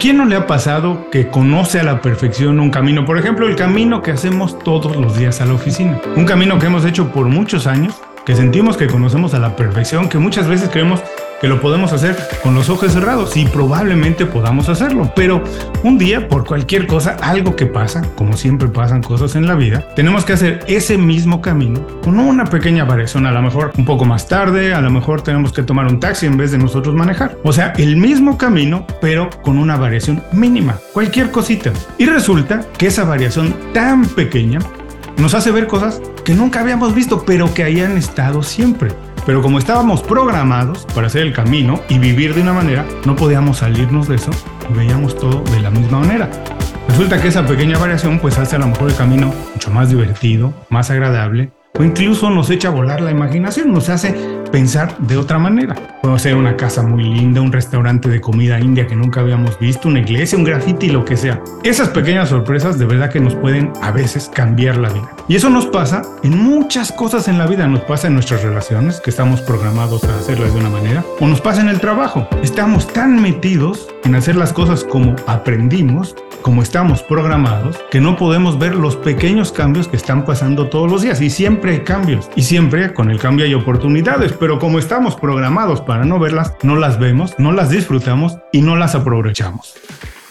quién no le ha pasado que conoce a la perfección un camino? Por ejemplo, el camino que hacemos todos los días a la oficina. Un camino que hemos hecho por muchos años, que sentimos que conocemos a la perfección, que muchas veces creemos que lo podemos hacer con los ojos cerrados y probablemente podamos hacerlo. Pero un día, por cualquier cosa, algo que pasa, como siempre pasan cosas en la vida, tenemos que hacer ese mismo camino con una pequeña variación, a lo mejor un poco más tarde, a lo mejor tenemos que tomar un taxi en vez de nosotros manejar. O sea, el mismo camino, pero con una variación mínima, cualquier cosita. Y resulta que esa variación tan pequeña nos hace ver cosas que nunca habíamos visto, pero que hayan estado siempre. Pero como estábamos programados para hacer el camino y vivir de una manera, no podíamos salirnos de eso y veíamos todo de la misma manera. Resulta que esa pequeña variación pues hace a lo mejor el camino mucho más divertido, más agradable o incluso nos echa a volar la imaginación, nos hace pensar de otra manera. Puede ser una casa muy linda, un restaurante de comida india que nunca habíamos visto, una iglesia, un graffiti, lo que sea. Esas pequeñas sorpresas de verdad que nos pueden a veces cambiar la vida. Y eso nos pasa en muchas cosas en la vida. Nos pasa en nuestras relaciones, que estamos programados a hacerlas de una manera, o nos pasa en el trabajo. Estamos tan metidos en hacer las cosas como aprendimos como estamos programados, que no podemos ver los pequeños cambios que están pasando todos los días. Y siempre hay cambios. Y siempre con el cambio hay oportunidades. Pero como estamos programados para no verlas, no las vemos, no las disfrutamos y no las aprovechamos.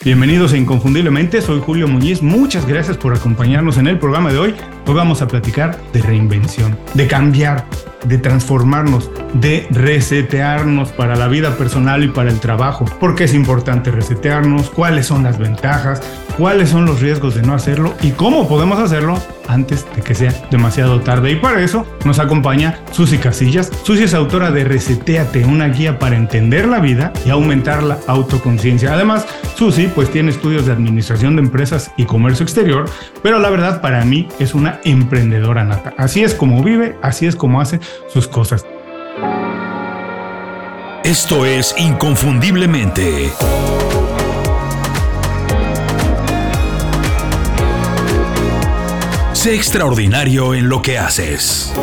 Bienvenidos a Inconfundiblemente, soy Julio Muñiz, muchas gracias por acompañarnos en el programa de hoy. Hoy vamos a platicar de reinvención, de cambiar, de transformarnos, de resetearnos para la vida personal y para el trabajo. ¿Por qué es importante resetearnos? ¿Cuáles son las ventajas? ¿Cuáles son los riesgos de no hacerlo? ¿Y cómo podemos hacerlo antes de que sea demasiado tarde? Y para eso nos acompaña Susi Casillas. Susi es autora de Reseteate, una guía para entender la vida y aumentar la autoconciencia. Además, Susi pues tiene estudios de administración de empresas y comercio exterior, pero la verdad para mí es una emprendedora nata. Así es como vive, así es como hace sus cosas. Esto es Inconfundiblemente. Sé extraordinario en lo que haces.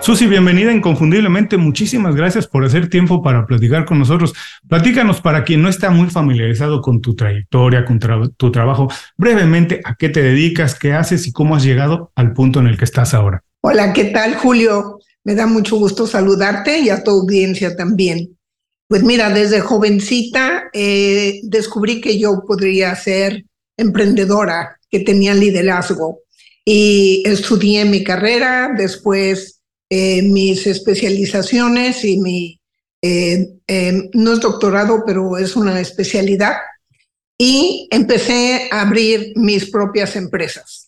Susi, bienvenida inconfundiblemente. Muchísimas gracias por hacer tiempo para platicar con nosotros. Platícanos para quien no está muy familiarizado con tu trayectoria, con tu trabajo, brevemente a qué te dedicas, qué haces y cómo has llegado al punto en el que estás ahora. Hola, ¿qué tal, Julio? Me da mucho gusto saludarte y a tu audiencia también. Pues mira, desde jovencita eh, descubrí que yo podría ser emprendedora, que tenía liderazgo. Y estudié mi carrera, después eh, mis especializaciones y mi, eh, no es doctorado, pero es una especialidad. Y empecé a abrir mis propias empresas.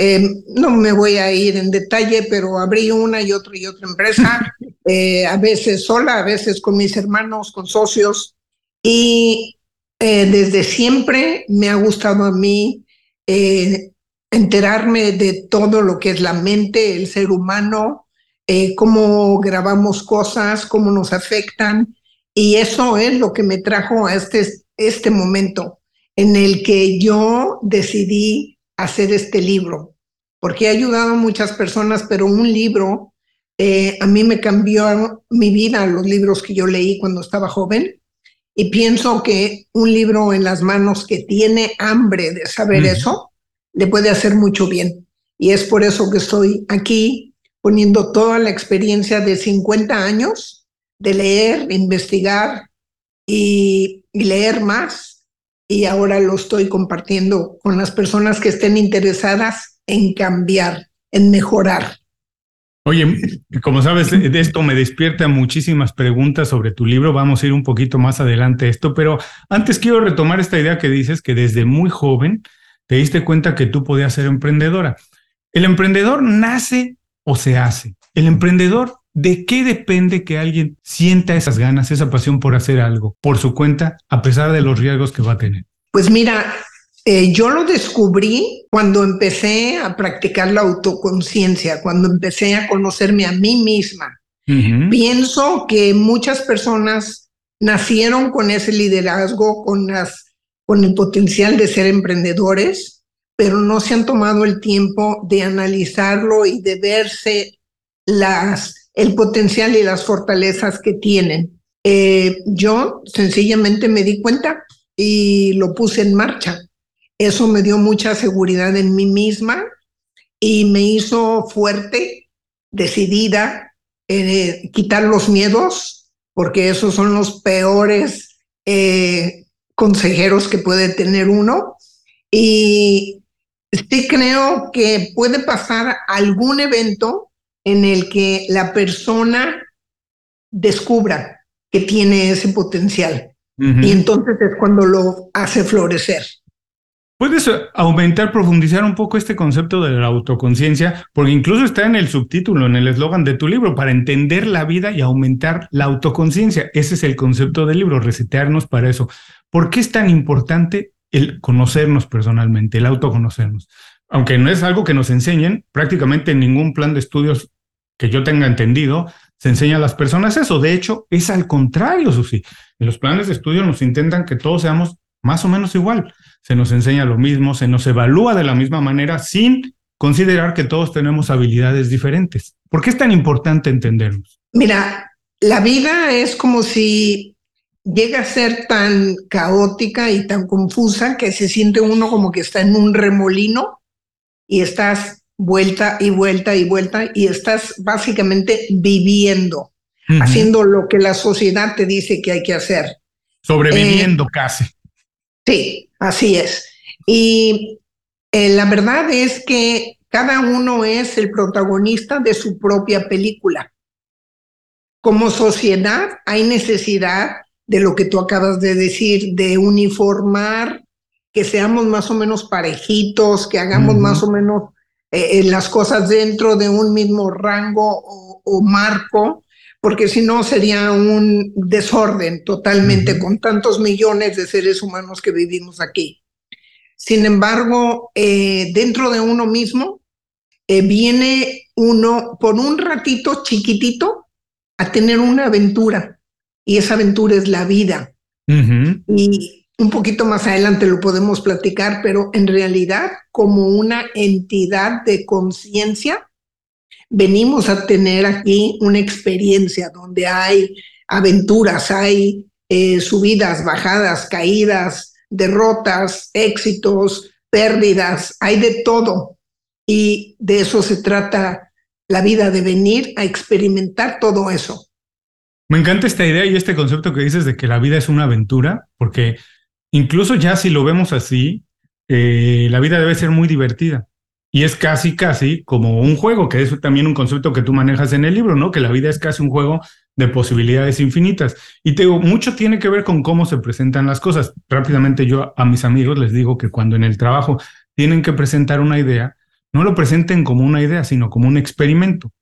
Eh, no me voy a ir en detalle, pero abrí una y otra y otra empresa, eh, a veces sola, a veces con mis hermanos, con socios. Y eh, desde siempre me ha gustado a mí enterarme de todo lo que es la mente, el ser humano, cómo grabamos cosas, cómo nos afectan. Y eso es lo que me trajo a este, este momento en el que yo decidí hacer este libro, porque he ayudado a muchas personas, pero un libro eh, a mí me cambió mi vida, los libros que yo leí cuando estaba joven, y pienso que un libro en las manos que tiene hambre de saber eso, le puede hacer mucho bien. Y es por eso que estoy aquí poniendo toda la experiencia de 50 años de leer, investigar y leer más y ahora lo estoy compartiendo con las personas que estén interesadas en cambiar, en mejorar. Oye, como sabes, de esto me despierta muchísimas preguntas sobre tu libro. Vamos a ir un poquito más adelante a esto, pero antes quiero retomar esta idea que dices que desde muy joven te diste cuenta que tú podías ser emprendedora. ¿El emprendedor nace o se hace? El emprendedor ¿De qué depende que alguien sienta esas ganas, esa pasión por hacer algo por su cuenta, a pesar de los riesgos que va a tener? Pues mira, eh, yo lo descubrí cuando empecé a practicar la autoconciencia, cuando empecé a conocerme a mí misma. Pienso que muchas personas nacieron con ese liderazgo, con, las, con el potencial de ser emprendedores, pero no se han tomado el tiempo de analizarlo y de verse las el potencial y las fortalezas que tienen. Eh, yo sencillamente me di cuenta y lo puse en marcha. Eso me dio mucha seguridad en mí misma y me hizo fuerte, decidida, eh, quitar los miedos, porque esos son los peores eh, consejeros que puede tener uno. Y sí creo que puede pasar algún evento en el que la persona descubra que tiene ese potencial. Y entonces es cuando lo hace florecer. Puedes aumentar, profundizar un poco este concepto de la autoconciencia, porque incluso está en el subtítulo, en el eslogan de tu libro, para entender la vida y aumentar la autoconciencia. Ese es el concepto del libro, resetearnos para eso. ¿Por qué es tan importante el conocernos personalmente, el autoconocernos? Aunque no es algo que nos enseñen, prácticamente en ningún plan de estudios que yo tenga entendido, se enseña a las personas eso. De hecho, es al contrario, Susi. En los planes de estudio nos intentan que todos seamos más o menos igual. Se nos enseña lo mismo, se nos evalúa de la misma manera sin considerar que todos tenemos habilidades diferentes. ¿Por qué es tan importante entendernos? Mira, la vida es como si llega a ser tan caótica y tan confusa que se siente uno como que está en un remolino y estás vuelta y vuelta y vuelta y estás básicamente viviendo, haciendo lo que la sociedad te dice que hay que hacer. Sobreviviendo eh, casi. Sí, así es. Y eh, la verdad es que cada uno es el protagonista de su propia película. Como sociedad hay necesidad de lo que tú acabas de decir, de uniformar, que seamos más o menos parejitos, que hagamos más o menos eh, eh, las cosas dentro de un mismo rango o, marco, porque si no sería un desorden totalmente con tantos millones de seres humanos que vivimos aquí. Sin embargo, eh, dentro de uno mismo viene uno por un ratito chiquitito a tener una aventura y esa aventura es la vida. Y un poquito más adelante lo podemos platicar, pero en realidad como una entidad de conciencia, venimos a tener aquí una experiencia donde hay aventuras, hay eh, subidas, bajadas, caídas, derrotas, éxitos, pérdidas, hay de todo. Y de eso se trata la vida, de venir a experimentar todo eso. Me encanta esta idea y este concepto que dices de que la vida es una aventura, porque incluso ya si lo vemos así, eh, la vida debe ser muy divertida. Y es casi, casi como un juego, que es también un concepto que tú manejas en el libro, ¿no? Que la vida es casi un juego de posibilidades infinitas. Y te digo, mucho tiene que ver con cómo se presentan las cosas. Rápidamente yo a mis amigos les digo que cuando en el trabajo tienen que presentar una idea, no lo presenten como una idea, sino como un experimento.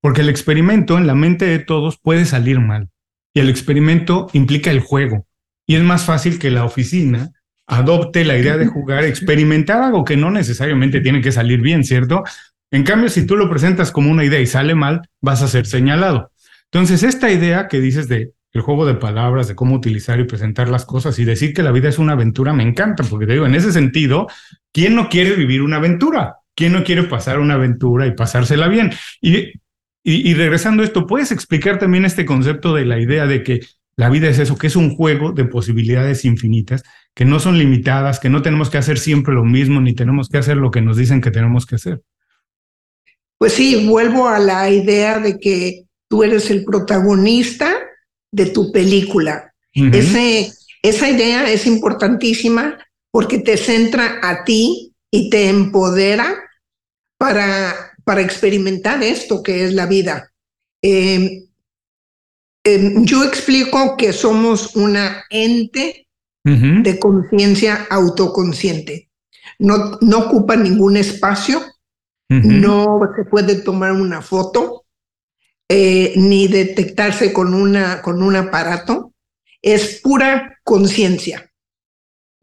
Porque el experimento en la mente de todos puede salir mal. Y el experimento implica el juego. Y es más fácil que la oficina adopte la idea de jugar, experimentar algo que no necesariamente tiene que salir bien, ¿cierto? En cambio, si tú lo presentas como una idea y sale mal, vas a ser señalado. Entonces, esta idea que dices de el juego de palabras, de cómo utilizar y presentar las cosas y decir que la vida es una aventura, me encanta, porque te digo, en ese sentido, ¿quién no quiere vivir una aventura? ¿Quién no quiere pasar una aventura y pasársela bien? Y, y, y regresando a esto, ¿puedes explicar también este concepto de la idea de que la vida es eso, que es un juego de posibilidades infinitas, que no son limitadas, que no tenemos que hacer siempre lo mismo, ni tenemos que hacer lo que nos dicen que tenemos que hacer. Pues sí, vuelvo a la idea de que tú eres el protagonista de tu película. Ese, esa idea es importantísima porque te centra a ti y te empodera para, para experimentar esto que es la vida. Eh, Em, yo explico que somos una ente de conciencia autoconsciente. No, no ocupa ningún espacio, no se puede tomar una foto, eh, ni detectarse con, una, con un aparato. Es pura conciencia,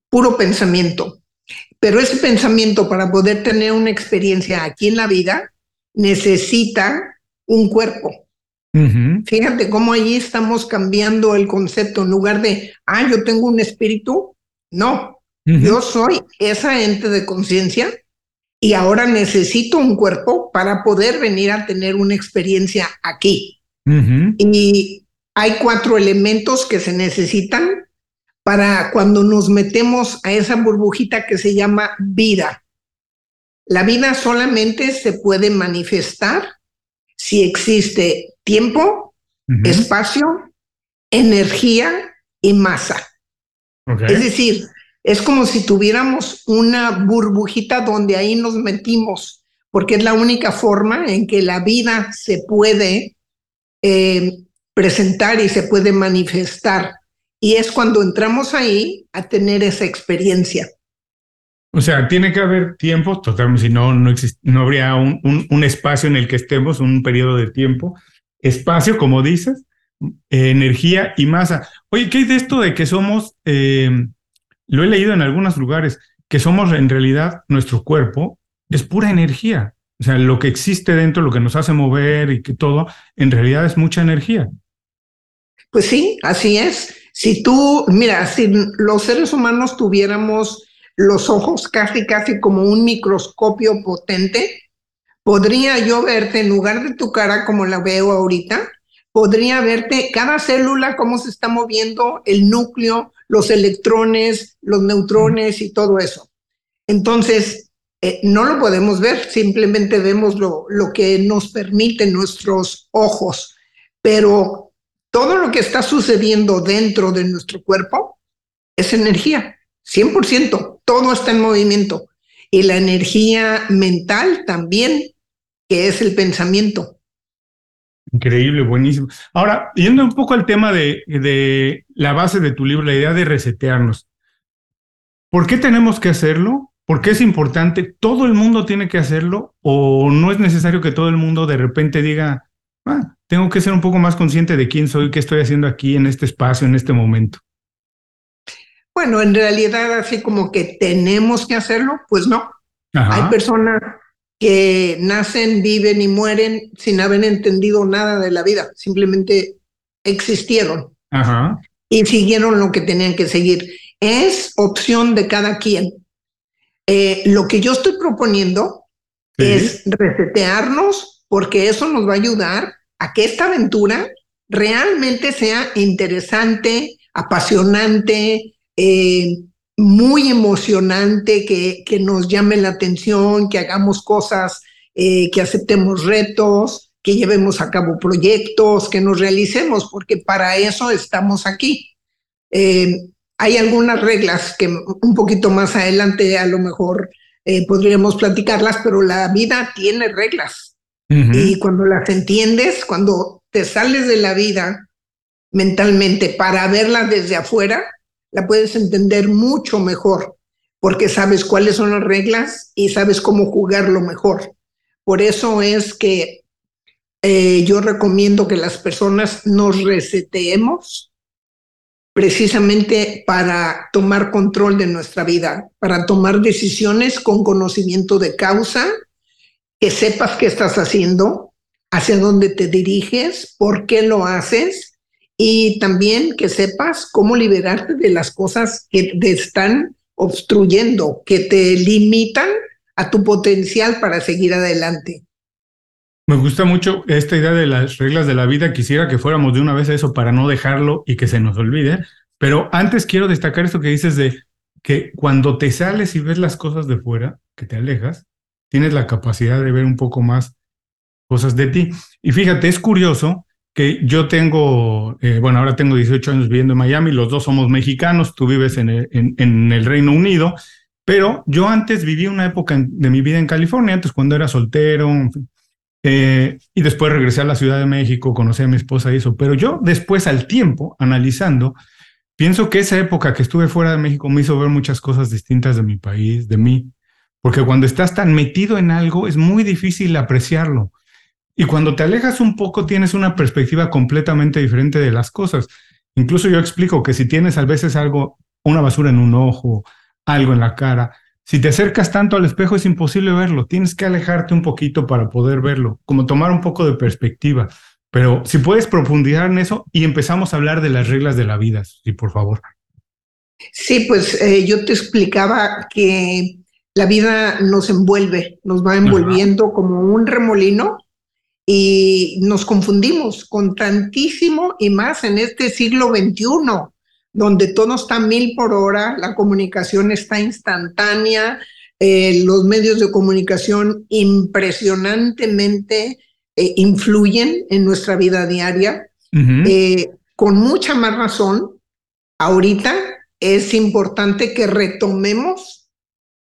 puro pensamiento. Pero ese pensamiento para poder tener una experiencia aquí en la vida necesita un cuerpo Fíjate cómo allí estamos cambiando el concepto. En lugar de, ah, yo tengo un espíritu, no, yo soy esa ente de conciencia y ahora necesito un cuerpo para poder venir a tener una experiencia aquí. Y hay cuatro elementos que se necesitan para cuando nos metemos a esa burbujita que se llama vida. La vida solamente se puede manifestar si existe tiempo, espacio, energía y masa. Es decir, es como si tuviéramos una burbujita donde ahí nos metimos, porque es la única forma en que la vida se puede eh, presentar y se puede manifestar. Y es cuando entramos ahí a tener esa experiencia. O sea, tiene que haber tiempo, totalmente, si no, no, no habría un, un, espacio en el que estemos, un periodo de tiempo, espacio, como dices, energía y masa. Oye, ¿qué hay de esto de que somos, eh, lo he leído en algunos lugares, que somos en realidad nuestro cuerpo es pura energía? O sea, lo que existe dentro, lo que nos hace mover y que todo, en realidad es mucha energía. Pues sí, así es. Si tú, mira, si los seres humanos tuviéramos los ojos casi, casi como un microscopio potente, podría yo verte en lugar de tu cara como la veo ahorita, podría verte cada célula, cómo se está moviendo, el núcleo, los electrones, los neutrones y todo eso. Entonces, eh, no lo podemos ver, simplemente vemos lo, lo que nos permiten nuestros ojos, pero todo lo que está sucediendo dentro de nuestro cuerpo es energía, 100%, todo está en movimiento. Y la energía mental también, que es el pensamiento. Increíble, buenísimo. Ahora, yendo un poco al tema de, de la base de tu libro, la idea de resetearnos. ¿Por qué tenemos que hacerlo? ¿Por qué es importante? ¿Todo el mundo tiene que hacerlo? ¿O no es necesario que todo el mundo de repente diga, ah, tengo que ser un poco más consciente de quién soy, qué estoy haciendo aquí en este espacio, en este momento. Bueno, en realidad así como que tenemos que hacerlo, pues no. Hay personas que nacen, viven y mueren sin haber entendido nada de la vida, simplemente existieron y siguieron lo que tenían que seguir. Es opción de cada quien. Eh, lo que yo estoy proponiendo es resetearnos porque eso nos va a ayudar a que esta aventura realmente sea interesante, apasionante, eh, muy emocionante, que, que, nos llame la atención, que hagamos cosas, eh, que aceptemos retos, que llevemos a cabo proyectos, que nos realicemos, porque para eso estamos aquí. Eh, hay algunas reglas que un poquito más adelante a lo mejor podríamos platicarlas, pero la vida tiene reglas y cuando las entiendes, cuando te sales de la vida mentalmente para verla desde afuera, la puedes entender mucho mejor, porque sabes cuáles son las reglas y sabes cómo jugarlo mejor. Por eso es que eh, yo recomiendo que las personas nos reseteemos precisamente para tomar control de nuestra vida, para tomar decisiones con conocimiento de causa que sepas qué estás haciendo, hacia dónde te diriges, por qué lo haces y también que sepas cómo liberarte de las cosas que te están obstruyendo, que te limitan a tu potencial para seguir adelante. Me gusta mucho esta idea de las reglas de la vida. Quisiera que fuéramos de una vez a eso para no dejarlo y que se nos olvide. Pero antes quiero destacar esto que dices de que cuando te sales y ves las cosas de fuera, que te alejas, tienes la capacidad de ver un poco más cosas de ti. Y fíjate, es curioso que yo tengo, eh, bueno, ahora tengo 18 años viviendo en Miami, los dos somos mexicanos, tú vives en el, Reino Unido, pero yo antes viví una época de mi vida en California, antes cuando era soltero, eh, y después regresé a la Ciudad de México, conocí a mi esposa y eso, pero yo después al tiempo, analizando, pienso que esa época que estuve fuera de México me hizo ver muchas cosas distintas de mi país, de mí, porque cuando estás tan metido en algo es muy difícil apreciarlo. Y cuando te alejas un poco tienes una perspectiva completamente diferente de las cosas. Incluso yo explico que si tienes a veces algo, una basura en un ojo, algo en la cara, si te acercas tanto al espejo es imposible verlo. Tienes que alejarte un poquito para poder verlo, como tomar un poco de perspectiva. Pero si puedes profundizar en eso y empezamos a hablar de las reglas de la vida, sí, por favor. Sí, pues eh, yo te explicaba que la vida nos envuelve, nos va envolviendo como un remolino y nos confundimos con tantísimo y más en este siglo XXI, donde todo está mil por hora, la comunicación está instantánea, eh, los medios de comunicación impresionantemente eh, influyen en nuestra vida diaria. Eh, con mucha más razón, ahorita es importante que retomemos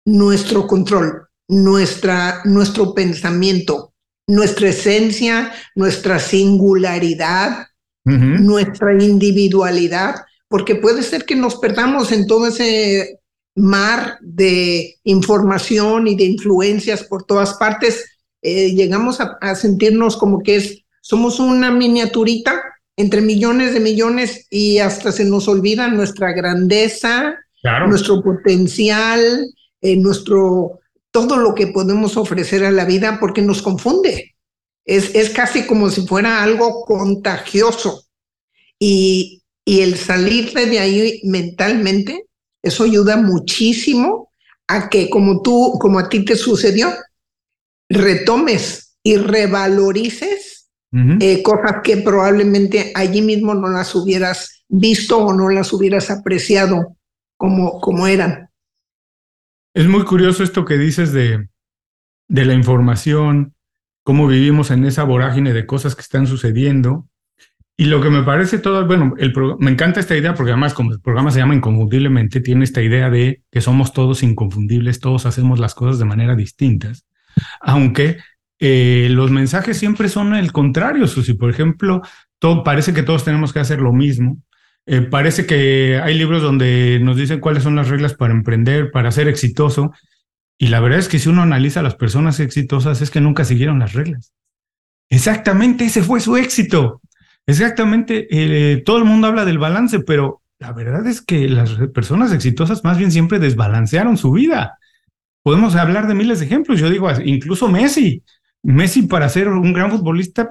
nuestro control, nuestra, nuestro pensamiento, nuestra esencia, nuestra singularidad, nuestra individualidad, porque puede ser que nos perdamos en todo ese mar de información y de influencias por todas partes. Eh, llegamos a, sentirnos como que es, somos una miniaturita entre millones de millones y hasta se nos olvida nuestra grandeza, nuestro potencial, eh, nuestro todo lo que podemos ofrecer a la vida porque nos confunde. Es, es casi como si fuera algo contagioso. Y, y el salir de ahí mentalmente, eso ayuda muchísimo a que como tú, como a ti te sucedió, retomes y revalorices eh, cosas que probablemente allí mismo no las hubieras visto o no las hubieras apreciado como, como eran. Es muy curioso esto que dices de, de la información, cómo vivimos en esa vorágine de cosas que están sucediendo. Y lo que me parece todo, bueno, me encanta esta idea porque además como el programa se llama Inconfundiblemente, tiene esta idea de que somos todos inconfundibles, todos hacemos las cosas de manera distintas, aunque eh, los mensajes siempre son el contrario, Susi. Por ejemplo, todo, parece que todos tenemos que hacer lo mismo, eh, parece que hay libros donde nos dicen cuáles son las reglas para emprender, para ser exitoso. Y la verdad es que si uno analiza a las personas exitosas es que nunca siguieron las reglas. Exactamente, ese fue su éxito. Exactamente, eh, todo el mundo habla del balance, pero la verdad es que las personas exitosas más bien siempre desbalancearon su vida. Podemos hablar de miles de ejemplos. Yo digo, incluso Messi. Messi para ser un gran futbolista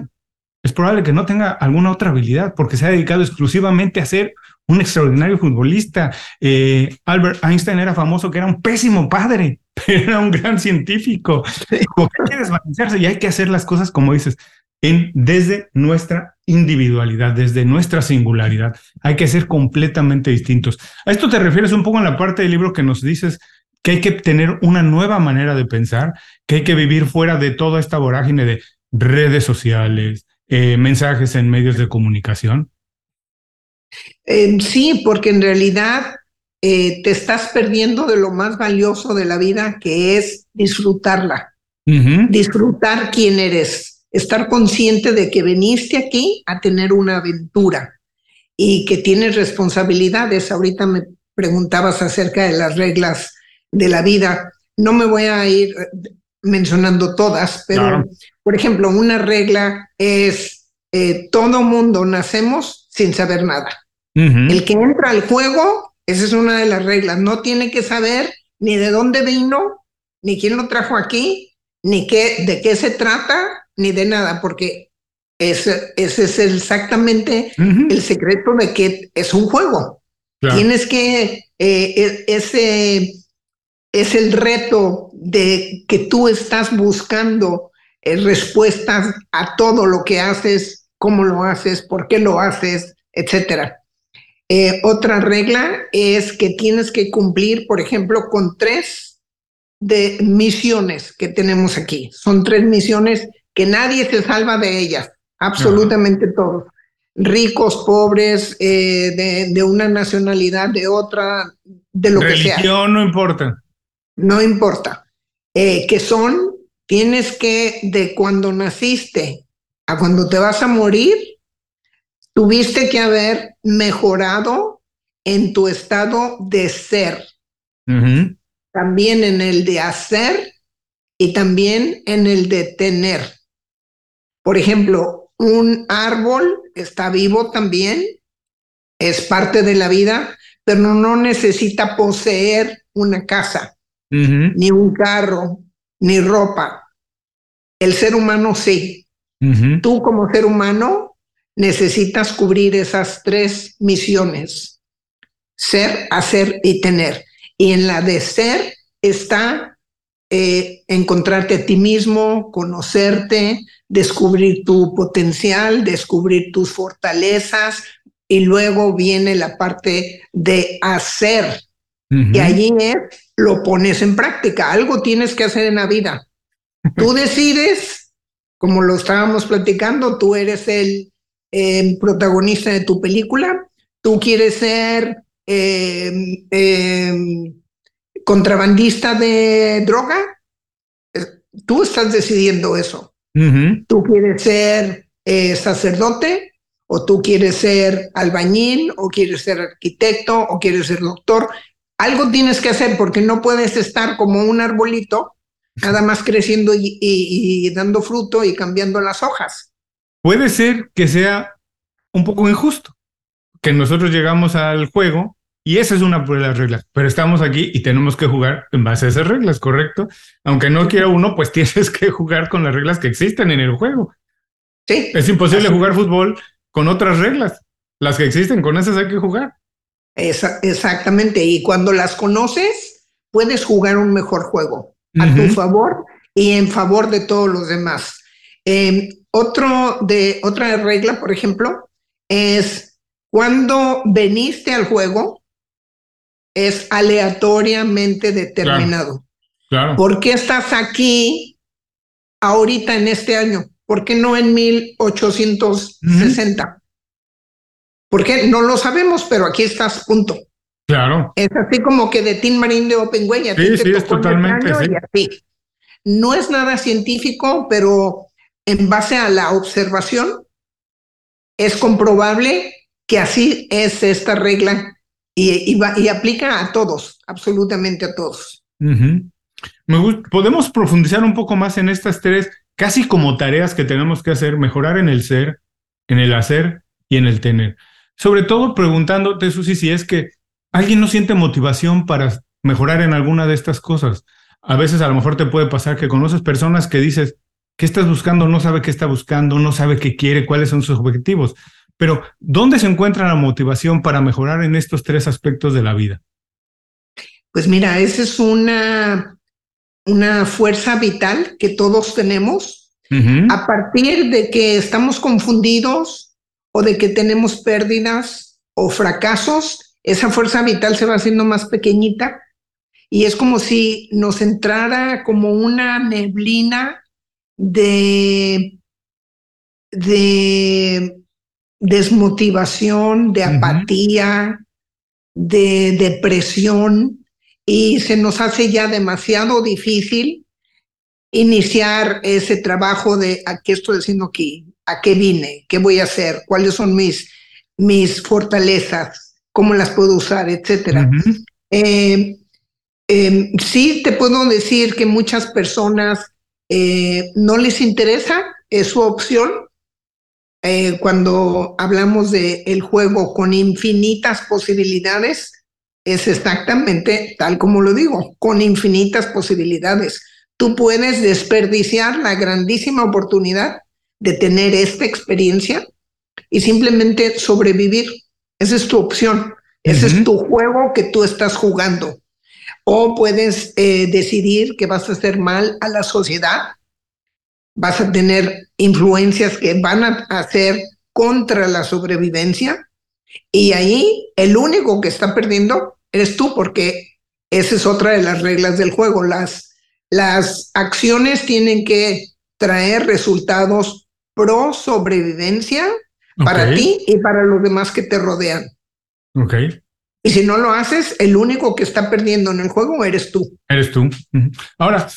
es probable que no tenga alguna otra habilidad porque se ha dedicado exclusivamente a ser un extraordinario futbolista. Eh, Albert Einstein era famoso que era un pésimo padre, pero era un gran científico. hay que desbalancearse y hay que hacer las cosas como dices, en, desde nuestra individualidad, desde nuestra singularidad. Hay que ser completamente distintos. A esto te refieres un poco en la parte del libro que nos dices que hay que tener una nueva manera de pensar, que hay que vivir fuera de toda esta vorágine de redes sociales, eh, mensajes en medios de comunicación? Eh, sí, porque en realidad eh, te estás perdiendo de lo más valioso de la vida, que es disfrutarla, disfrutar quién eres, estar consciente de que viniste aquí a tener una aventura y que tienes responsabilidades. Ahorita me preguntabas acerca de las reglas de la vida. No me voy a ir mencionando todas, pero por ejemplo, una regla es eh, todo mundo nacemos sin saber nada. El que entra al juego, esa es una de las reglas, no tiene que saber ni de dónde vino, ni quién lo trajo aquí, ni qué, de qué se trata, ni de nada, porque ese, ese es exactamente el secreto de que es un juego. Tienes que, eh, e, ese es el reto de que tú estás buscando eh, respuestas a todo lo que haces, cómo lo haces, por qué lo haces, etcétera. Eh, otra regla es que tienes que cumplir, por ejemplo, con tres de misiones que tenemos aquí. Son tres misiones que nadie se salva de ellas, absolutamente todos. Ricos, pobres, eh, de, una nacionalidad, de otra, de lo que sea. Religión no importa no importa, eh, que son, tienes que, de cuando naciste a cuando te vas a morir, tuviste que haber mejorado en tu estado de ser, también en el de hacer y también en el de tener. Por ejemplo, un árbol está vivo también, es parte de la vida, pero no necesita poseer una casa ni un carro, ni ropa. El ser humano sí. Tú como ser humano necesitas cubrir esas tres misiones. Ser, hacer y tener. Y en la de ser está eh, encontrarte a ti mismo, conocerte, descubrir tu potencial, descubrir tus fortalezas y luego viene la parte de hacer. Y allí es, lo pones en práctica. Algo tienes que hacer en la vida. Tú decides, como lo estábamos platicando, tú eres el eh, protagonista de tu película, tú quieres ser eh, eh, contrabandista de droga, tú estás decidiendo eso. Tú quieres ser sacerdote, o tú quieres ser albañil, o quieres ser arquitecto, o quieres ser doctor. Algo tienes que hacer porque no puedes estar como un arbolito, nada más creciendo y dando fruto y cambiando las hojas. Puede ser que sea un poco injusto, que nosotros llegamos al juego y esa es una de las reglas, pero estamos aquí y tenemos que jugar en base a esas reglas, ¿correcto? Aunque no quiera uno, pues tienes que jugar con las reglas que existen en el juego. Sí. Es imposible jugar fútbol con otras reglas. Las que existen, con esas hay que jugar. Exactamente. Y cuando las conoces, puedes jugar un mejor juego a tu favor y en favor de todos los demás. Eh, otro de, otra regla, por ejemplo, es cuando veniste al juego, es aleatoriamente determinado. Claro. ¿Por qué estás aquí ahorita en este año? ¿Por qué no en 1860? ¿Por qué? No lo sabemos, pero aquí estás, punto. Claro. Es así como que de Tim Marín de Open Way. Sí, sí, es totalmente. Sí. No es nada científico, pero en base a la observación, es comprobable que así es esta regla y, y, aplica a todos, absolutamente a todos. Podemos profundizar un poco más en estas tres, casi como tareas que tenemos que hacer, mejorar en el ser, en el hacer y en el tener. Sobre todo preguntándote, Susi, si es que alguien no siente motivación para mejorar en alguna de estas cosas. A veces a lo mejor te puede pasar que conoces personas que dices, ¿Qué estás buscando? No sabe qué está buscando, no sabe qué quiere, cuáles son sus objetivos. Pero, ¿dónde se encuentra la motivación para mejorar en estos tres aspectos de la vida? Pues mira, esa es una, una fuerza vital que todos tenemos. A partir de que estamos confundidos o de que tenemos pérdidas o fracasos, esa fuerza vital se va haciendo más pequeñita y es como si nos entrara como una neblina de, de desmotivación, de apatía, de depresión, y se nos hace ya demasiado difícil iniciar ese trabajo de a qué estoy haciendo aquí, a qué vine, qué voy a hacer, cuáles son mis, mis fortalezas, cómo las puedo usar, etcétera. Eh, em, sí te puedo decir que muchas personas eh, no les interesa, es su opción. Eh, cuando hablamos de el juego con infinitas posibilidades, es exactamente tal como lo digo, con infinitas posibilidades. Tú puedes desperdiciar la grandísima oportunidad de tener esta experiencia y simplemente sobrevivir. Esa es tu opción. Ese es tu juego que tú estás jugando o puedes eh, decidir que vas a hacer mal a la sociedad, vas a tener influencias que van a hacer contra la sobrevivencia y ahí el único que está perdiendo eres tú porque esa es otra de las reglas del juego. Las, las acciones tienen que traer resultados pro sobrevivencia para ti y para los demás que te rodean. Ok. Y si no lo haces, el único que está perdiendo en el juego eres tú. Eres tú. Ahora,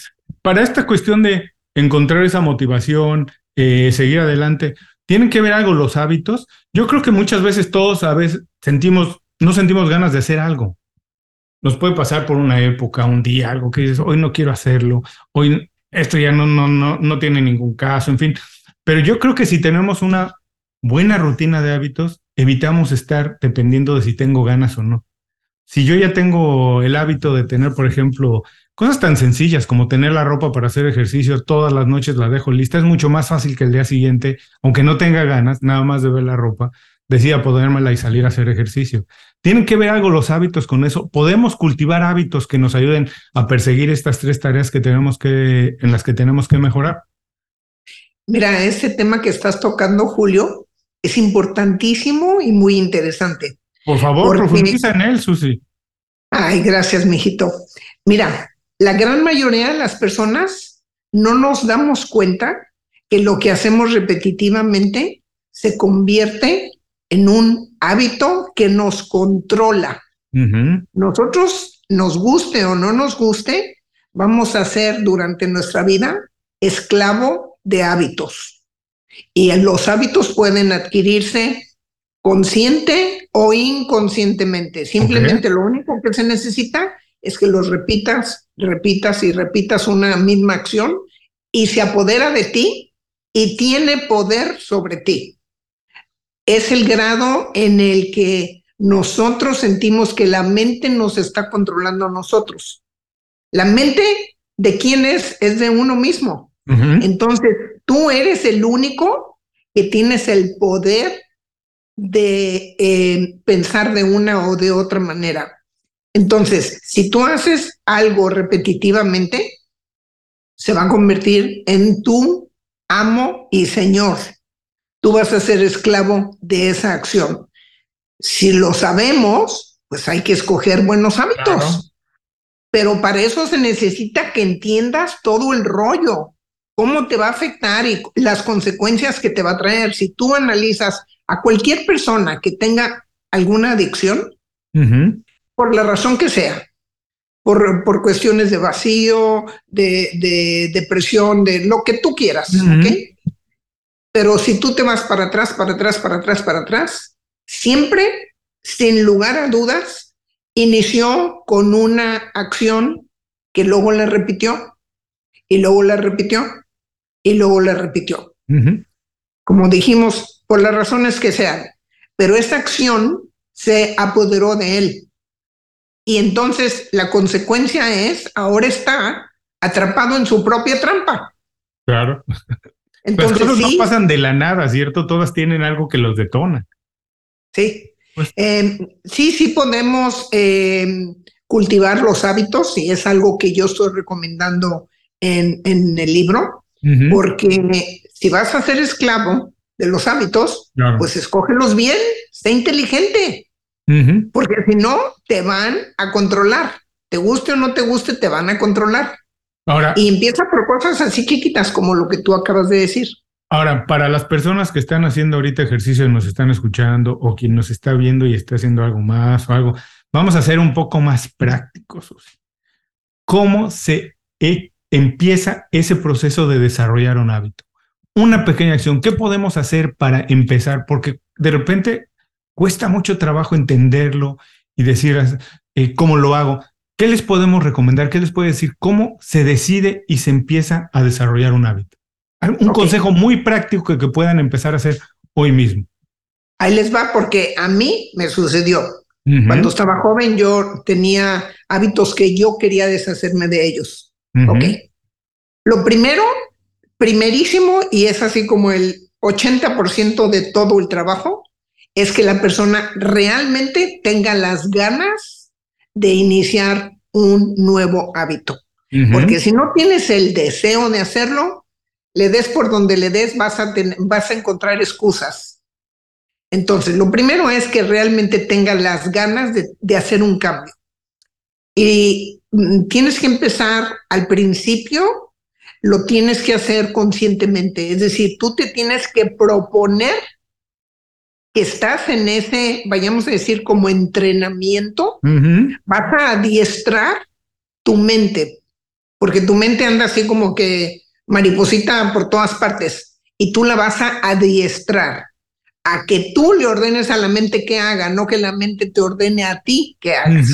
para esta cuestión de encontrar esa motivación, eh, seguir adelante, ¿tienen que ver algo los hábitos? Yo creo que muchas veces todos a veces sentimos, no sentimos ganas de hacer algo. Nos puede pasar por una época, un día, algo que dices, hoy no quiero hacerlo, hoy esto ya no, no, no, no tiene ningún caso, en fin. Pero yo creo que si tenemos una buena rutina de hábitos, evitamos estar dependiendo de si tengo ganas o no. Si yo ya tengo el hábito de tener, por ejemplo, cosas tan sencillas como tener la ropa para hacer ejercicio, todas las noches la dejo lista, es mucho más fácil que el día siguiente, aunque no tenga ganas, nada más de ver la ropa, decida podérmela y salir a hacer ejercicio. ¿Tienen que ver algo los hábitos con eso? ¿Podemos cultivar hábitos que nos ayuden a perseguir estas tres tareas que tenemos que, en las que tenemos que mejorar? Mira, este tema que estás tocando, Julio, es importantísimo y muy interesante. Por favor, profundiza en él, Susi. Ay, gracias, mijito. Mira, la gran mayoría de las personas no nos damos cuenta que lo que hacemos repetitivamente se convierte en un hábito que nos controla. Nosotros, nos guste o no nos guste, vamos a ser durante nuestra vida esclavo de hábitos. Y los hábitos pueden adquirirse consciente o inconscientemente. Simplemente lo único que se necesita es que los repitas, repitas y repitas una misma acción y se apodera de ti y tiene poder sobre ti. Es el grado en el que nosotros sentimos que la mente nos está controlando a nosotros. La mente de quién es es de uno mismo. Entonces, tú eres el único que tienes el poder de eh, pensar de una o de otra manera. Entonces, si tú haces algo repetitivamente, se va a convertir en tu amo y señor. Tú vas a ser esclavo de esa acción. Si lo sabemos, pues hay que escoger buenos hábitos. Pero para eso se necesita que entiendas todo el rollo, cómo te va a afectar y las consecuencias que te va a traer. Si tú analizas a cualquier persona que tenga alguna adicción, por la razón que sea, por, por cuestiones de vacío, de, de, depresión, de lo que tú quieras, ¿ok? Pero si tú te vas para atrás, para atrás, para atrás, para atrás, siempre, sin lugar a dudas, inició con una acción que luego la repitió y luego la repitió y luego la repitió. Como dijimos, por las razones que sean, pero esa acción se apoderó de él. Y entonces la consecuencia es, ahora está atrapado en su propia trampa. Claro. Entonces, Las cosas no pasan de la nada, ¿cierto? Todas tienen algo que los detona. Sí. Pues em, sí, sí podemos em, cultivar los hábitos y es algo que yo estoy recomendando en, en el libro, porque si vas a ser esclavo de los hábitos, pues escógelos bien, sé inteligente. Porque si no, te van a controlar. Te guste o no te guste, te van a controlar. Ahora. Y empieza por cosas así chiquitas como lo que tú acabas de decir. Ahora, para las personas que están haciendo ahorita ejercicio y nos están escuchando, o quien nos está viendo y está haciendo algo más o algo, vamos a ser un poco más prácticos. ¿Cómo se e, empieza ese proceso de desarrollar un hábito? Una pequeña acción. ¿Qué podemos hacer para empezar? Porque de repente cuesta mucho trabajo entenderlo y decir eh, cómo lo hago. ¿Qué les podemos recomendar? ¿Qué les puede decir? ¿Cómo se decide y se empieza a desarrollar un hábito? Un consejo muy práctico que, puedan empezar a hacer hoy mismo. Ahí les va porque a mí me sucedió. Cuando estaba joven yo tenía hábitos que yo quería deshacerme de ellos. Ok. Lo primero, primerísimo, y es así como el 80% de todo el trabajo, es que la persona realmente tenga las ganas de iniciar un nuevo hábito. Porque si no tienes el deseo de hacerlo, le des por donde le des, vas a, vas a encontrar excusas. Entonces, lo primero es que realmente tenga las ganas de, de hacer un cambio. Y tienes que empezar al principio, lo tienes que hacer conscientemente. Es decir, tú te tienes que proponer que estás en ese, vayamos a decir, como entrenamiento, vas a adiestrar tu mente, porque tu mente anda así como que mariposita por todas partes y tú la vas a adiestrar a que tú le ordenes a la mente que haga, no que la mente te ordene a ti que hagas.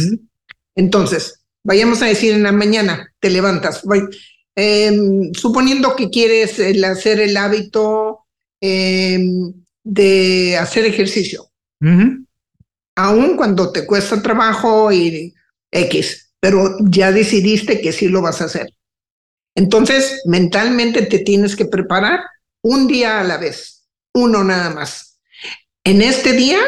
Entonces, vayamos a decir en la mañana, te levantas, em, suponiendo que quieres hacer el hábito eh, de hacer ejercicio. Aún cuando te cuesta trabajo y X, pero ya decidiste que sí lo vas a hacer. Entonces, mentalmente te tienes que preparar un día a la vez, uno nada más. En este día,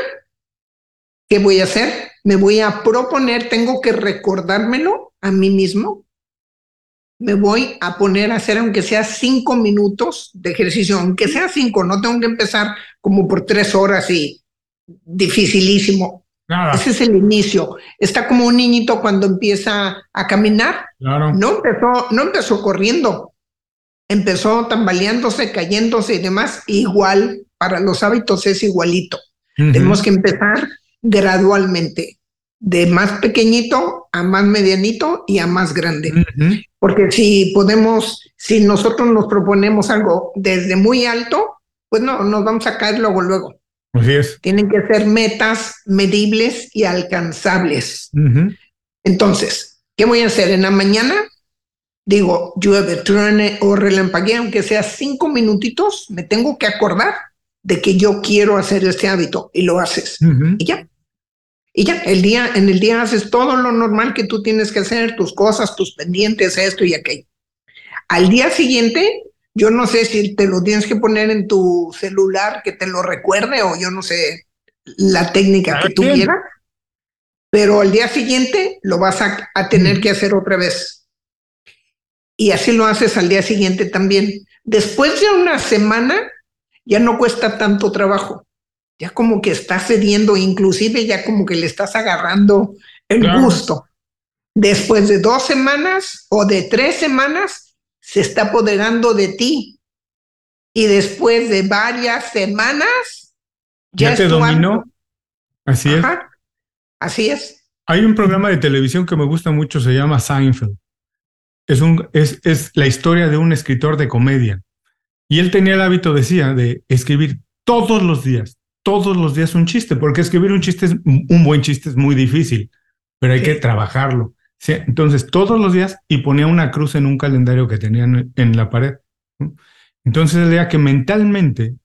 ¿qué voy a hacer? Me voy a proponer, tengo que recordármelo a mí mismo. Me voy a poner a hacer, aunque sea cinco minutos de ejercicio, aunque sea cinco, no tengo que empezar como por tres horas y dificilísimo. Ese es el inicio. Está como un niñito cuando empieza a caminar. No empezó, no empezó corriendo. Empezó tambaleándose, cayéndose y demás. Igual, para los hábitos es igualito. Tenemos que empezar gradualmente, de más pequeñito a más medianito y a más grande. Porque si podemos, si nosotros nos proponemos algo desde muy alto, pues no, nos vamos a caer luego, luego. Así es. Tienen que ser metas medibles y alcanzables. Entonces, ¿qué voy a hacer en la mañana? Digo, llueve, truene o relampaguee, aunque sea cinco minutitos, me tengo que acordar de que yo quiero hacer este hábito y lo haces. Y ya. Y ya, el día, en el día haces todo lo normal que tú tienes que hacer, tus cosas, tus pendientes, esto y aquello. Al día siguiente yo no sé si te lo tienes que poner en tu celular que te lo recuerde o yo no sé la técnica que tú quieras, pero al día siguiente lo vas a, tener que hacer otra vez. Y así lo haces al día siguiente también. Después de una semana ya no cuesta tanto trabajo. Ya como que estás cediendo, inclusive ya como que le estás agarrando el gusto. Después de dos semanas o de tres semanas, se está apoderando de ti. Y después de varias semanas, ya, te dominó. Así es. Así es. Hay un programa de televisión que me gusta mucho, se llama Seinfeld. Es, un, es, es la historia de un escritor de comedia. Y él tenía el hábito, decía, de escribir todos los días, todos los días un chiste, porque escribir un chiste es un buen chiste es muy difícil, pero hay que trabajarlo entonces, todos los días y ponía una cruz en un calendario que tenían en la pared. Entonces, leía que mentalmente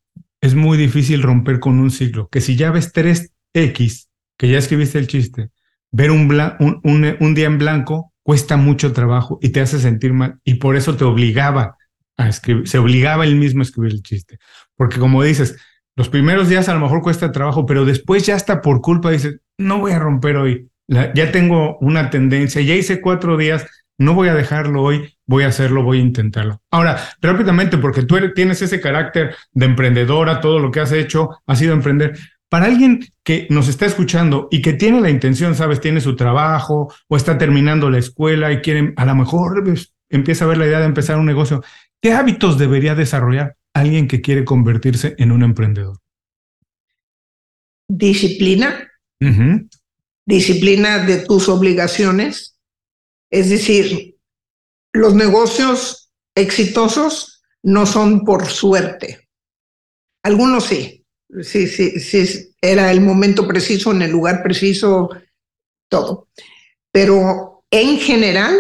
es muy difícil romper con un ciclo, que si ya ves 3X, que ya escribiste el chiste, ver un, un, un, día en blanco cuesta mucho trabajo y te hace sentir mal y por eso te obligaba a escribir, se obligaba él mismo a escribir el chiste. Porque como dices, los primeros días a lo mejor cuesta trabajo, pero después ya está por culpa dices, no voy a romper hoy, ya tengo una tendencia, ya hice cuatro días, no voy a dejarlo hoy, voy a hacerlo, voy a intentarlo. Ahora, rápidamente, porque tú tienes ese carácter de emprendedora, todo lo que has hecho ha sido emprender. Para alguien que nos está escuchando y que tiene la intención, sabes, tiene su trabajo o está terminando la escuela y quiere, a lo mejor pues, empieza a ver la idea de empezar un negocio, ¿qué hábitos debería desarrollar alguien que quiere convertirse en un emprendedor? Disciplina, disciplina de tus obligaciones. Es decir, los negocios exitosos no son por suerte. Algunos sí, sí, sí, sí, era el momento preciso, en el lugar preciso, todo. Pero en general,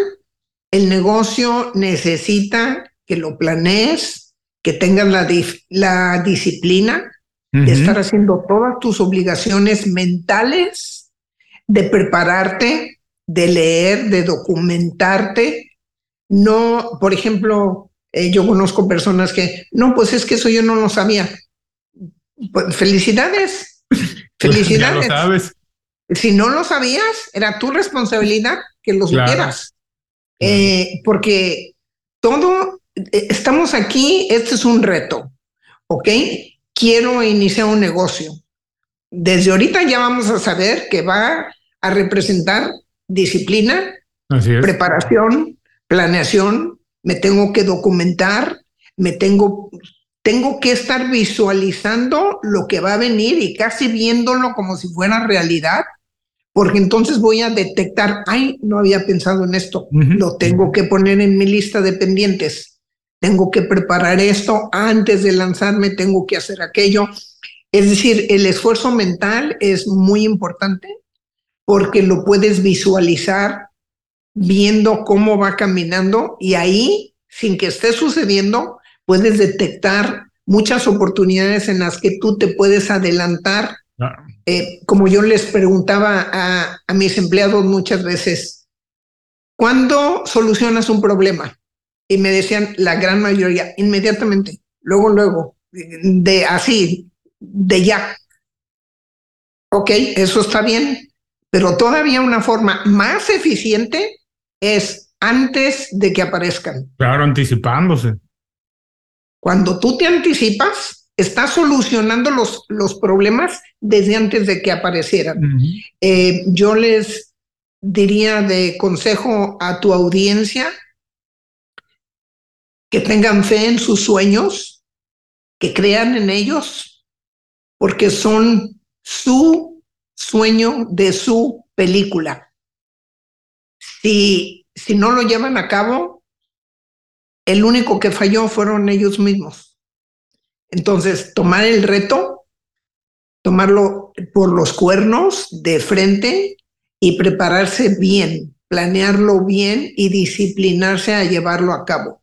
el negocio necesita que lo planees, que tengas la, la disciplina de estar haciendo todas tus obligaciones mentales de prepararte, de leer, de documentarte. No, por ejemplo, eh, yo conozco personas que, no, pues es que eso yo no lo sabía. Pues, felicidades, felicidades. sabes. Si no lo sabías, era tu responsabilidad que lo supieras. Eh, porque todo, estamos aquí, este es un reto, ¿ok? Quiero iniciar un negocio. Desde ahorita ya vamos a saber que va a representar disciplina, preparación, planeación, me tengo que documentar, me tengo, tengo que estar visualizando lo que va a venir y casi viéndolo como si fuera realidad, porque entonces voy a detectar, ay, no había pensado en esto, lo tengo que poner en mi lista de pendientes, tengo que preparar esto antes de lanzarme, tengo que hacer aquello. Es decir, el esfuerzo mental es muy importante porque lo puedes visualizar viendo cómo va caminando y ahí, sin que esté sucediendo, puedes detectar muchas oportunidades en las que tú te puedes adelantar. Eh, como yo les preguntaba a, a mis empleados muchas veces, ¿cuándo solucionas un problema? Y me decían la gran mayoría, inmediatamente, luego, luego, de así, de ya. Ok, eso está bien, pero todavía una forma más eficiente es antes de que aparezcan. Claro, anticipándose. Cuando tú te anticipas, estás solucionando los, los problemas desde antes de que aparecieran. Eh, yo les diría de consejo a tu audiencia que tengan fe en sus sueños, que crean en ellos, porque son su sueño de su película. Si, si no lo llevan a cabo, el único que falló fueron ellos mismos. Entonces, tomar el reto, tomarlo por los cuernos de frente y prepararse bien, planearlo bien y disciplinarse a llevarlo a cabo.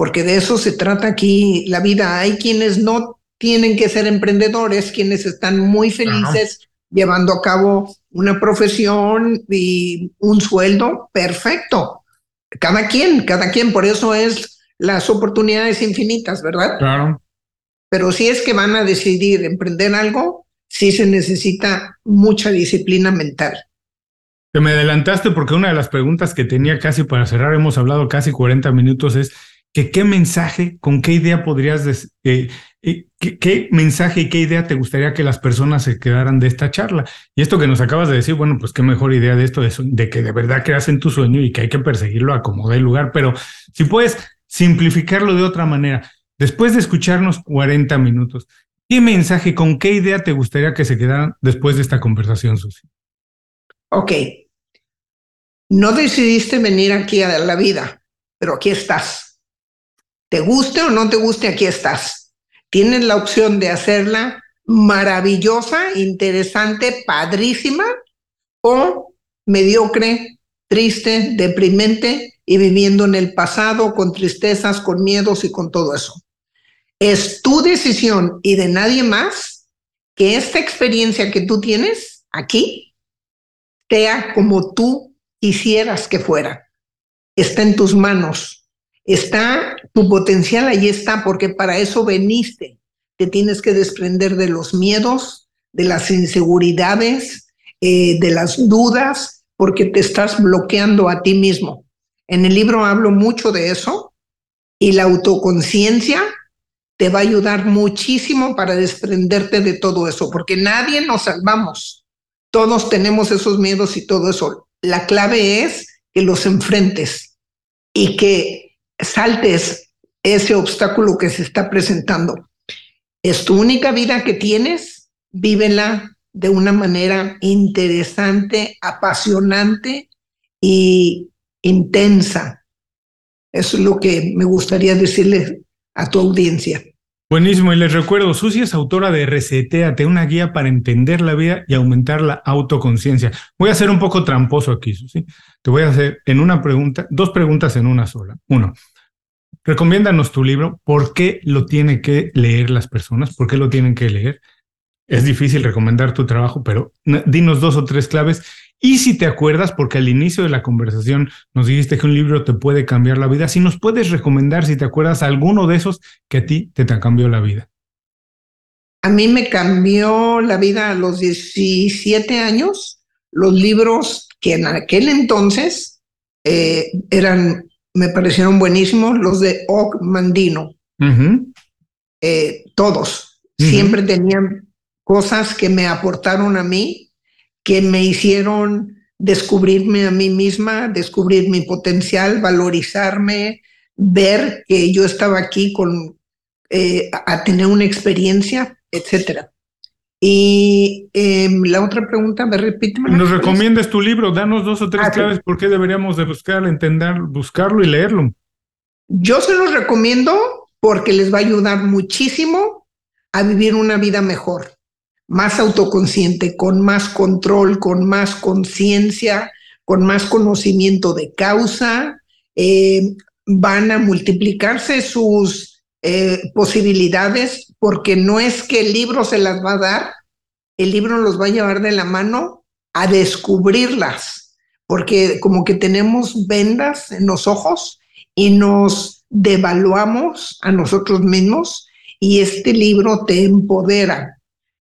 Porque de eso se trata aquí la vida. Hay quienes no tienen que ser emprendedores, quienes están muy felices llevando a cabo una profesión y un sueldo perfecto. Cada quien, cada quien, por eso es las oportunidades infinitas, ¿verdad? Claro. Pero si es que van a decidir emprender algo, sí se necesita mucha disciplina mental. Te me adelantaste porque una de las preguntas que tenía casi para cerrar, hemos hablado casi 40 minutos, es que qué mensaje, con qué idea podrías, eh, eh, qué, mensaje y qué idea te gustaría que las personas se quedaran de esta charla. Y esto que nos acabas de decir, bueno, pues qué mejor idea de esto, de, que de verdad creas en tu sueño y que hay que perseguirlo a como dé lugar. Pero si puedes simplificarlo de otra manera, después de escucharnos 40 minutos, ¿qué mensaje, con qué idea te gustaría que se quedaran después de esta conversación, Susi? Ok. No decidiste venir aquí a la vida, pero aquí estás. Te guste o no te guste, aquí estás. Tienes la opción de hacerla maravillosa, interesante, padrísima o mediocre, triste, deprimente y viviendo en el pasado con tristezas, con miedos y con todo eso. Es tu decisión y de nadie más que esta experiencia que tú tienes aquí sea como tú quisieras que fuera. Está en tus manos. Está tu potencial ahí está porque para eso veniste. Te tienes que desprender de los miedos, de las inseguridades, eh, de las dudas, porque te estás bloqueando a ti mismo. En el libro hablo mucho de eso y la autoconciencia te va a ayudar muchísimo para desprenderte de todo eso, porque nadie nos salvamos. Todos tenemos esos miedos y todo eso. La clave es que los enfrentes y que saltes ese obstáculo que se está presentando. Es tu única vida que tienes, vívela de una manera interesante, apasionante y intensa. Eso es lo que me gustaría decirle a tu audiencia. Buenísimo, y les recuerdo, Susi es autora de Reseteate, una guía para entender la vida y aumentar la autoconciencia. Voy a ser un poco tramposo aquí, Susi. Te voy a hacer en una pregunta, dos preguntas en una sola. Uno, recomiéndanos tu libro, ¿por qué lo tienen que leer las personas? ¿Por qué lo tienen que leer? es difícil recomendar tu trabajo, pero dinos dos o tres claves. Y si te acuerdas, porque al inicio de la conversación nos dijiste que un libro te puede cambiar la vida, si nos puedes recomendar, si te acuerdas, alguno de esos que a ti te, te cambió la vida. A mí me cambió la vida a los 17 años, los libros que en aquel entonces eh, eran, me parecieron buenísimos, los de Og Mandino. Eh, todos. Siempre tenían cosas que me aportaron a mí, que me hicieron descubrirme a mí misma, descubrir mi potencial, valorizarme, ver que yo estaba aquí con, eh, a tener una experiencia, etcétera. Y em, la otra pregunta, me repite. Nos recomiendas tu libro, danos dos o tres ah, claves por qué deberíamos de buscar, entender, buscarlo y leerlo. Yo se los recomiendo porque les va a ayudar muchísimo a vivir una vida mejor más autoconsciente, con más control, con más conciencia, con más conocimiento de causa, eh, van a multiplicarse sus eh, posibilidades porque no es que el libro se las va a dar, el libro los va a llevar de la mano a descubrirlas, porque como que tenemos vendas en los ojos y nos devaluamos a nosotros mismos y este libro te empodera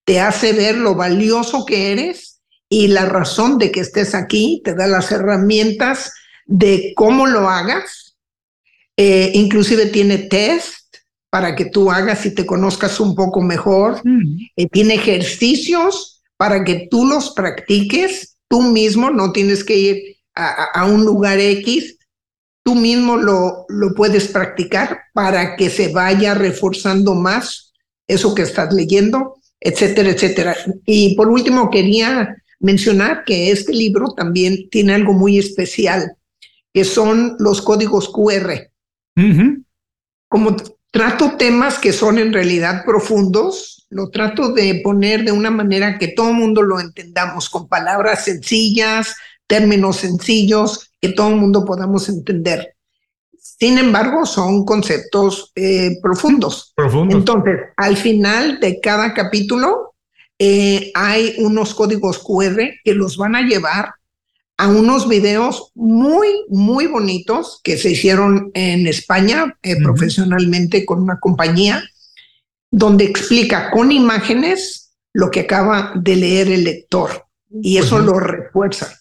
te hace ver lo valioso que eres y la razón de que estés aquí, te da las herramientas de cómo lo hagas. Eh, inclusive tiene test para que tú hagas y te conozcas un poco mejor. Eh, tiene ejercicios para que tú los practiques tú mismo, no tienes que ir a, un lugar X, tú mismo lo, lo puedes practicar para que se vaya reforzando más eso que estás leyendo, etcétera, etcétera. Y por último, quería mencionar que este libro también tiene algo muy especial, que son los códigos QR. Como trato temas que son en realidad profundos, lo trato de poner de una manera que todo el mundo lo entendamos, con palabras sencillas, términos sencillos, que todo el mundo podamos entender. Sin embargo, son conceptos eh, profundos. Profundos. Entonces, al final de cada capítulo eh, hay unos códigos QR que los van a llevar a unos videos muy, muy bonitos que se hicieron en España eh, profesionalmente con una compañía, donde explica con imágenes lo que acaba de leer el lector y eso lo refuerza.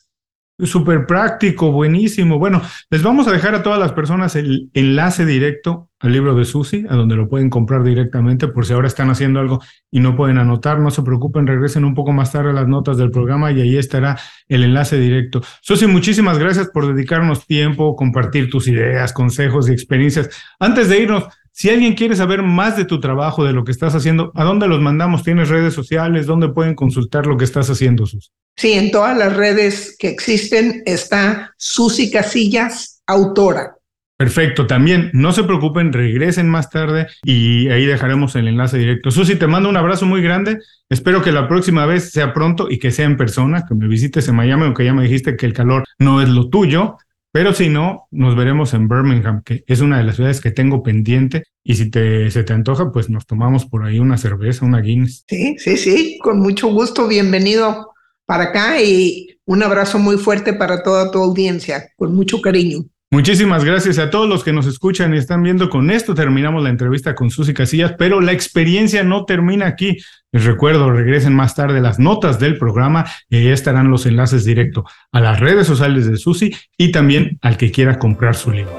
Súper práctico, buenísimo. Bueno, les vamos a dejar a todas las personas el enlace directo al libro de Susi, a donde lo pueden comprar directamente por si ahora están haciendo algo y no pueden anotar, no se preocupen, regresen un poco más tarde a las notas del programa y ahí estará el enlace directo. Susi, muchísimas gracias por dedicarnos tiempo, compartir tus ideas, consejos y experiencias. Antes de irnos, si alguien quiere saber más de tu trabajo, de lo que estás haciendo, ¿a dónde los mandamos? ¿Tienes redes sociales? ¿Dónde pueden consultar lo que estás haciendo, Susi? Sí, en todas las redes que existen está Susi Casillas, autora. Perfecto, también no se preocupen, regresen más tarde y ahí dejaremos el enlace directo. Susi, te mando un abrazo muy grande. Espero que la próxima vez sea pronto y que sea en persona, que me visites en Miami, aunque ya me dijiste que el calor no es lo tuyo. Pero si no, nos veremos en Birmingham, que es una de las ciudades que tengo pendiente. Y si te, se te antoja, pues nos tomamos por ahí una cerveza, una Guinness. Sí, sí, sí, con mucho gusto. Bienvenido para acá y un abrazo muy fuerte para toda tu audiencia, con mucho cariño. Muchísimas gracias a todos los que nos escuchan y están viendo. Con esto terminamos la entrevista con Susy Casillas, pero la experiencia no termina aquí. Les recuerdo, regresen más tarde las notas del programa y ahí estarán los enlaces directos a las redes sociales de Susy y también al que quiera comprar su libro.